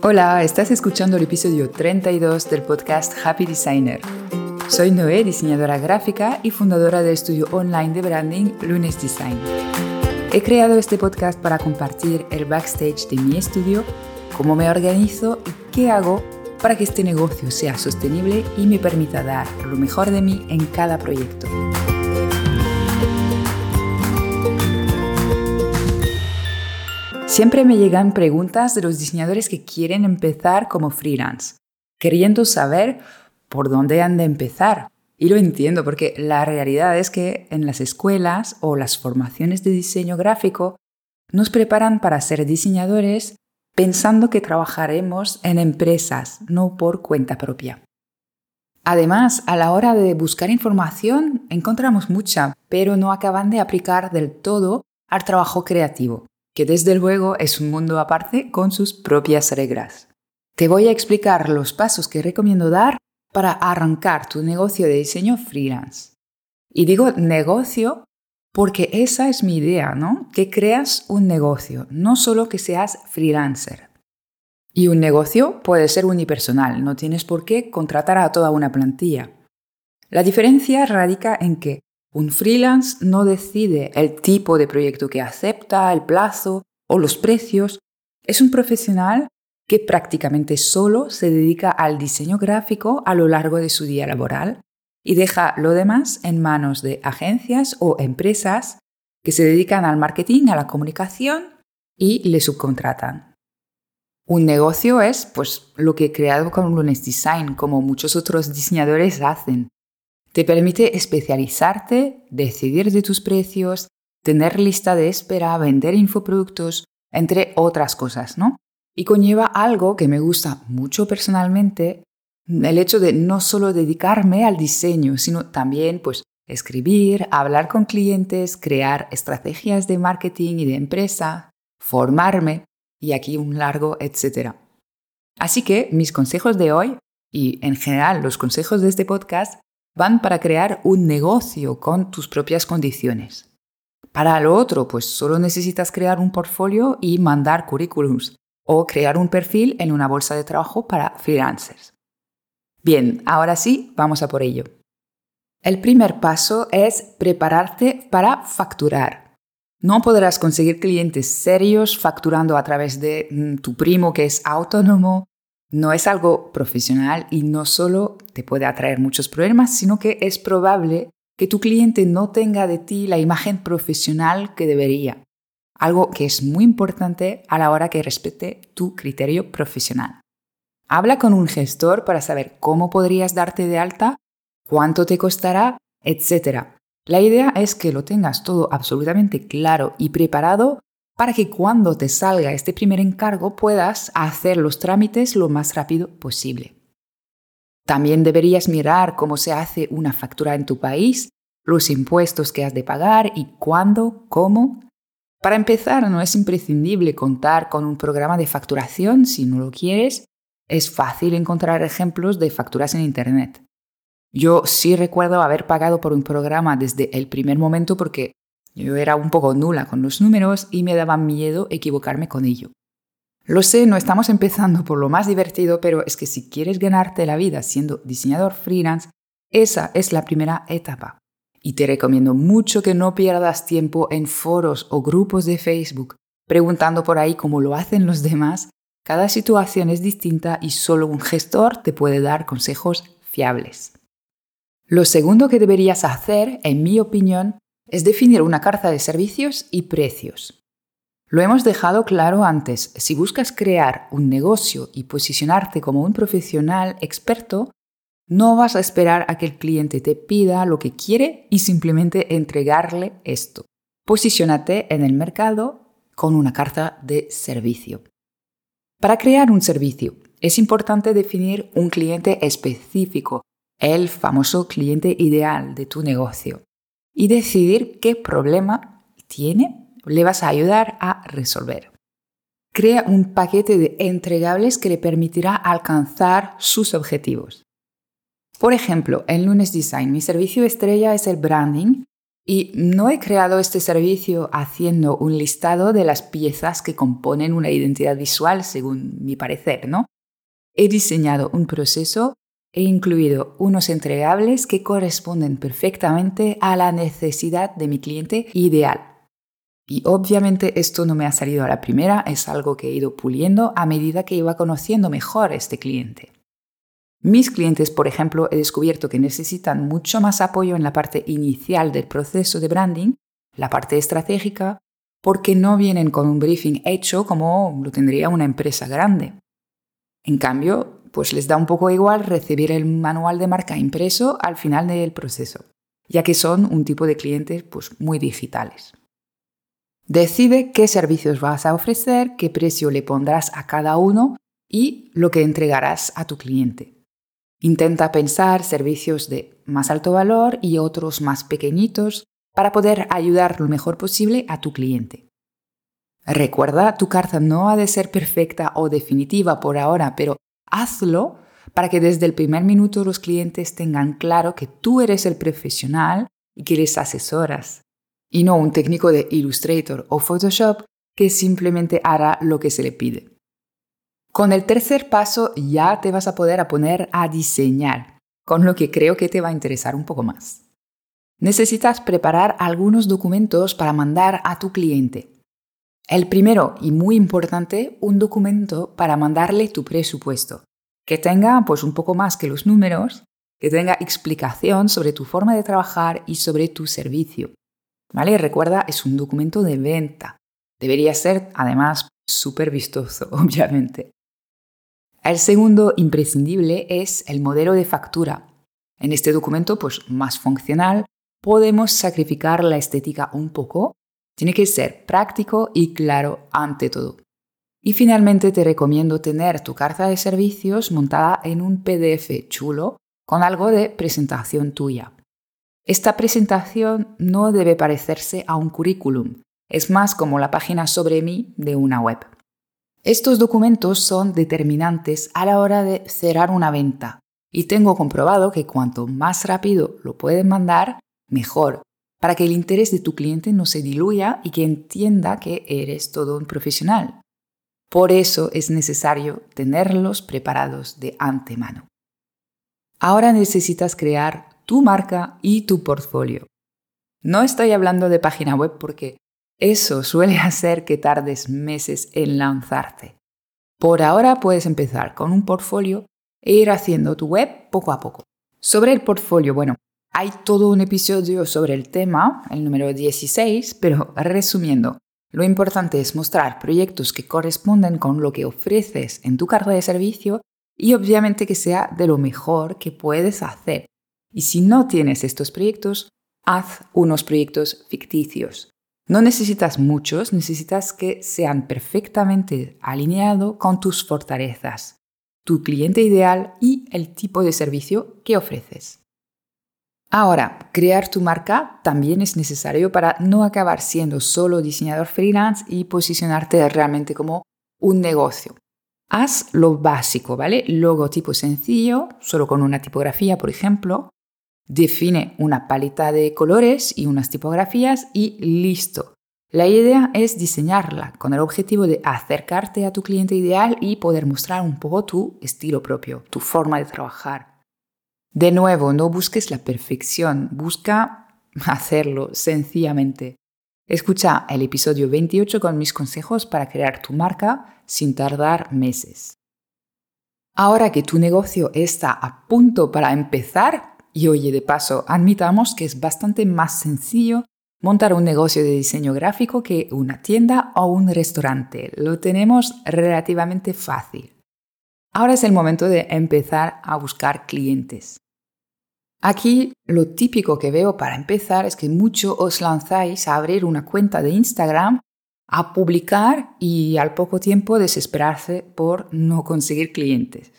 Hola, estás escuchando el episodio 32 del podcast Happy Designer. Soy Noé, diseñadora gráfica y fundadora del estudio online de branding Lunes Design. He creado este podcast para compartir el backstage de mi estudio, cómo me organizo y qué hago para que este negocio sea sostenible y me permita dar lo mejor de mí en cada proyecto. Siempre me llegan preguntas de los diseñadores que quieren empezar como freelance, queriendo saber por dónde han de empezar. Y lo entiendo porque la realidad es que en las escuelas o las formaciones de diseño gráfico nos preparan para ser diseñadores pensando que trabajaremos en empresas, no por cuenta propia. Además, a la hora de buscar información encontramos mucha, pero no acaban de aplicar del todo al trabajo creativo, que desde luego es un mundo aparte con sus propias reglas. Te voy a explicar los pasos que recomiendo dar para arrancar tu negocio de diseño freelance. Y digo negocio porque esa es mi idea, ¿no? Que creas un negocio, no solo que seas freelancer. Y un negocio puede ser unipersonal, no tienes por qué contratar a toda una plantilla. La diferencia radica en que un freelance no decide el tipo de proyecto que acepta, el plazo o los precios. Es un profesional que prácticamente solo se dedica al diseño gráfico a lo largo de su día laboral y deja lo demás en manos de agencias o empresas que se dedican al marketing, a la comunicación y le subcontratan. Un negocio es pues lo que he creado con Lunes Design, como muchos otros diseñadores hacen. Te permite especializarte, decidir de tus precios, tener lista de espera, vender infoproductos, entre otras cosas, ¿no? Y conlleva algo que me gusta mucho personalmente, el hecho de no solo dedicarme al diseño, sino también pues escribir, hablar con clientes, crear estrategias de marketing y de empresa, formarme y aquí un largo etcétera. Así que mis consejos de hoy y en general los consejos de este podcast van para crear un negocio con tus propias condiciones. Para lo otro, pues solo necesitas crear un portfolio y mandar currículums o crear un perfil en una bolsa de trabajo para freelancers. Bien, ahora sí, vamos a por ello. El primer paso es prepararte para facturar. No podrás conseguir clientes serios facturando a través de mm, tu primo que es autónomo. No es algo profesional y no solo te puede atraer muchos problemas, sino que es probable que tu cliente no tenga de ti la imagen profesional que debería. Algo que es muy importante a la hora que respete tu criterio profesional. Habla con un gestor para saber cómo podrías darte de alta, cuánto te costará, etc. La idea es que lo tengas todo absolutamente claro y preparado para que cuando te salga este primer encargo puedas hacer los trámites lo más rápido posible. También deberías mirar cómo se hace una factura en tu país, los impuestos que has de pagar y cuándo, cómo. Para empezar, no es imprescindible contar con un programa de facturación si no lo quieres, es fácil encontrar ejemplos de facturas en Internet. Yo sí recuerdo haber pagado por un programa desde el primer momento porque yo era un poco nula con los números y me daba miedo equivocarme con ello. Lo sé, no estamos empezando por lo más divertido, pero es que si quieres ganarte la vida siendo diseñador freelance, esa es la primera etapa. Y te recomiendo mucho que no pierdas tiempo en foros o grupos de Facebook preguntando por ahí cómo lo hacen los demás cada situación es distinta y solo un gestor te puede dar consejos fiables. Lo segundo que deberías hacer, en mi opinión, es definir una carta de servicios y precios. Lo hemos dejado claro antes, si buscas crear un negocio y posicionarte como un profesional experto, no vas a esperar a que el cliente te pida lo que quiere y simplemente entregarle esto. Posiciónate en el mercado con una carta de servicio. Para crear un servicio es importante definir un cliente específico, el famoso cliente ideal de tu negocio, y decidir qué problema tiene le vas a ayudar a resolver. Crea un paquete de entregables que le permitirá alcanzar sus objetivos. Por ejemplo, en Lunes Design mi servicio estrella es el branding Y no he creado este servicio haciendo un listado de las piezas que componen una identidad visual, según mi parecer, ¿no? He diseñado un proceso e incluido unos entregables que corresponden perfectamente a la necesidad de mi cliente ideal. Y obviamente esto no me ha salido a la primera, es algo que he ido puliendo a medida que iba conociendo mejor a este cliente. Mis clientes, por ejemplo, he descubierto que necesitan mucho más apoyo en la parte inicial del proceso de branding, la parte estratégica, porque no vienen con un briefing hecho como lo tendría una empresa grande. En cambio, pues les da un poco igual recibir el manual de marca impreso al final del proceso, ya que son un tipo de clientes pues, muy digitales. Decide qué servicios vas a ofrecer, qué precio le pondrás a cada uno y lo que entregarás a tu cliente. Intenta pensar servicios de más alto valor y otros más pequeñitos para poder ayudar lo mejor posible a tu cliente. Recuerda, tu carta no ha de ser perfecta o definitiva por ahora, pero hazlo para que desde el primer minuto los clientes tengan claro que tú eres el profesional y que les asesoras y no un técnico de Illustrator o Photoshop que simplemente hará lo que se le pide. Con el tercer paso ya te vas a poder poner a diseñar, con lo que creo que te va a interesar un poco más. Necesitas preparar algunos documentos para mandar a tu cliente. El primero y muy importante, un documento para mandarle tu presupuesto, que tenga pues un poco más que los números, que tenga explicación sobre tu forma de trabajar y sobre tu servicio. ¿Vale? Recuerda, es un documento de venta. Debería ser, además, súper vistoso, obviamente. El segundo imprescindible es el modelo de factura. En este documento, pues más funcional, podemos sacrificar la estética un poco. Tiene que ser práctico y claro ante todo. Y finalmente te recomiendo tener tu carta de servicios montada en un PDF chulo con algo de presentación tuya. Esta presentación no debe parecerse a un currículum, es más como la página sobre mí de una web. Estos documentos son determinantes a la hora de cerrar una venta y tengo comprobado que cuanto más rápido lo pueden mandar, mejor, para que el interés de tu cliente no se diluya y que entienda que eres todo un profesional. Por eso es necesario tenerlos preparados de antemano. Ahora necesitas crear tu marca y tu portfolio. No estoy hablando de página web porque eso suele hacer que tardes meses en lanzarte. Por ahora puedes empezar con un portfolio e ir haciendo tu web poco a poco. Sobre el portfolio, bueno, hay todo un episodio sobre el tema, el número 16, pero resumiendo, lo importante es mostrar proyectos que corresponden con lo que ofreces en tu carta de servicio y obviamente que sea de lo mejor que puedes hacer y si no tienes estos proyectos, haz unos proyectos ficticios. No necesitas muchos, necesitas que sean perfectamente alineados con tus fortalezas, tu cliente ideal y el tipo de servicio que ofreces. Ahora, crear tu marca también es necesario para no acabar siendo solo diseñador freelance y posicionarte realmente como un negocio. Haz lo básico, ¿vale? Logotipo sencillo, solo con una tipografía, por ejemplo, Define una paleta de colores y unas tipografías y listo. La idea es diseñarla con el objetivo de acercarte a tu cliente ideal y poder mostrar un poco tu estilo propio, tu forma de trabajar. De nuevo, no busques la perfección, busca hacerlo sencillamente. Escucha el episodio 28 con mis consejos para crear tu marca sin tardar meses. Ahora que tu negocio está a punto para empezar, y oye, de paso, admitamos que es bastante más sencillo montar un negocio de diseño gráfico que una tienda o un restaurante. Lo tenemos relativamente fácil. Ahora es el momento de empezar a buscar clientes. Aquí lo típico que veo para empezar es que muchos os lanzáis a abrir una cuenta de Instagram, a publicar y al poco tiempo desesperarse por no conseguir clientes.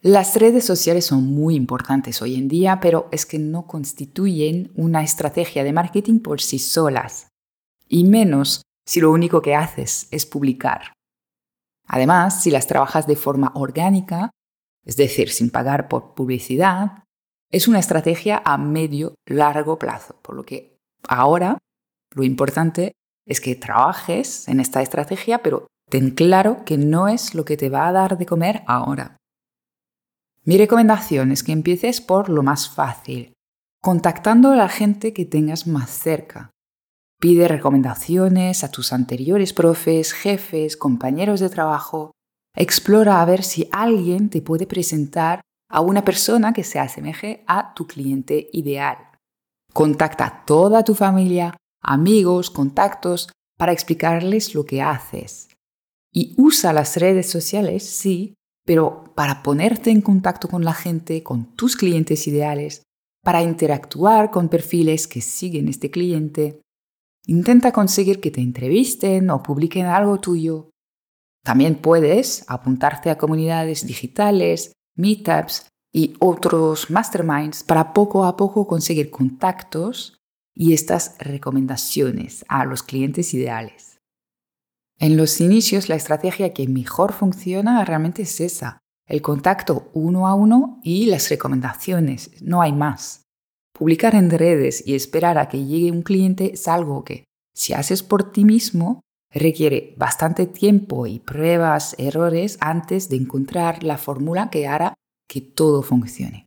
Las redes sociales son muy importantes hoy en día, pero es que no constituyen una estrategia de marketing por sí solas, y menos si lo único que haces es publicar. Además, si las trabajas de forma orgánica, es decir, sin pagar por publicidad, es una estrategia a medio largo plazo, por lo que Ahora, lo importante es que trabajes en esta estrategia, pero ten claro que no es lo que te va a dar de comer ahora. Mi recomendación es que empieces por lo más fácil, contactando a la gente que tengas más cerca. Pide recomendaciones a tus anteriores profes, jefes, compañeros de trabajo. Explora a ver si alguien te puede presentar a una persona que se asemeje a tu cliente ideal. Contacta a toda tu familia, amigos, contactos, para explicarles lo que haces. Y usa las redes sociales, sí, pero para ponerte en contacto con la gente, con tus clientes ideales, para interactuar con perfiles que siguen este cliente. Intenta conseguir que te entrevisten o publiquen algo tuyo. También puedes apuntarte a comunidades digitales, meetups y otros masterminds para poco a poco conseguir contactos y estas recomendaciones a los clientes ideales. En los inicios la estrategia que mejor funciona realmente es esa, el contacto uno a uno y las recomendaciones, no hay más. Publicar en redes y esperar a que llegue un cliente es algo que, si haces por ti mismo, requiere bastante tiempo y pruebas, errores antes de encontrar la fórmula que hará que todo funcione.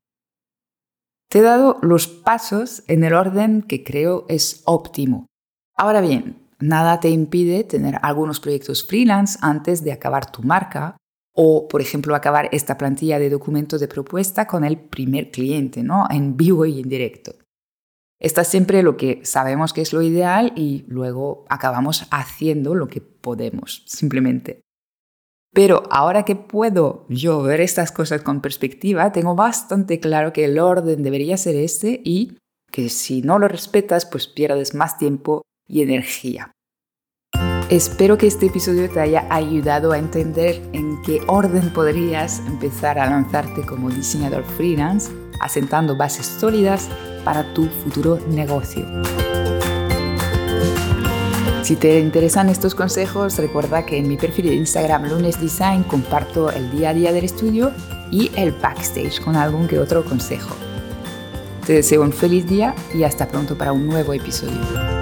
Te he dado los pasos en el orden que creo es óptimo. Ahora bien, nada te impide tener algunos proyectos freelance antes de acabar tu marca o, por ejemplo, acabar esta plantilla de documentos de propuesta con el primer cliente, ¿no? En vivo y en directo. Está siempre lo que sabemos que es lo ideal y luego acabamos haciendo lo que podemos, simplemente. Pero ahora que puedo yo ver estas cosas con perspectiva, tengo bastante claro que el orden debería ser este y que si no lo respetas, pues pierdes más tiempo y energía. Espero que este episodio te haya ayudado a entender en qué orden podrías empezar a lanzarte como diseñador freelance, asentando bases sólidas para tu futuro negocio. Si te interesan estos consejos, recuerda que en mi perfil de Instagram Lunes Design comparto el día a día del estudio y el backstage con algún que otro consejo. Te deseo un feliz día y hasta pronto para un nuevo episodio.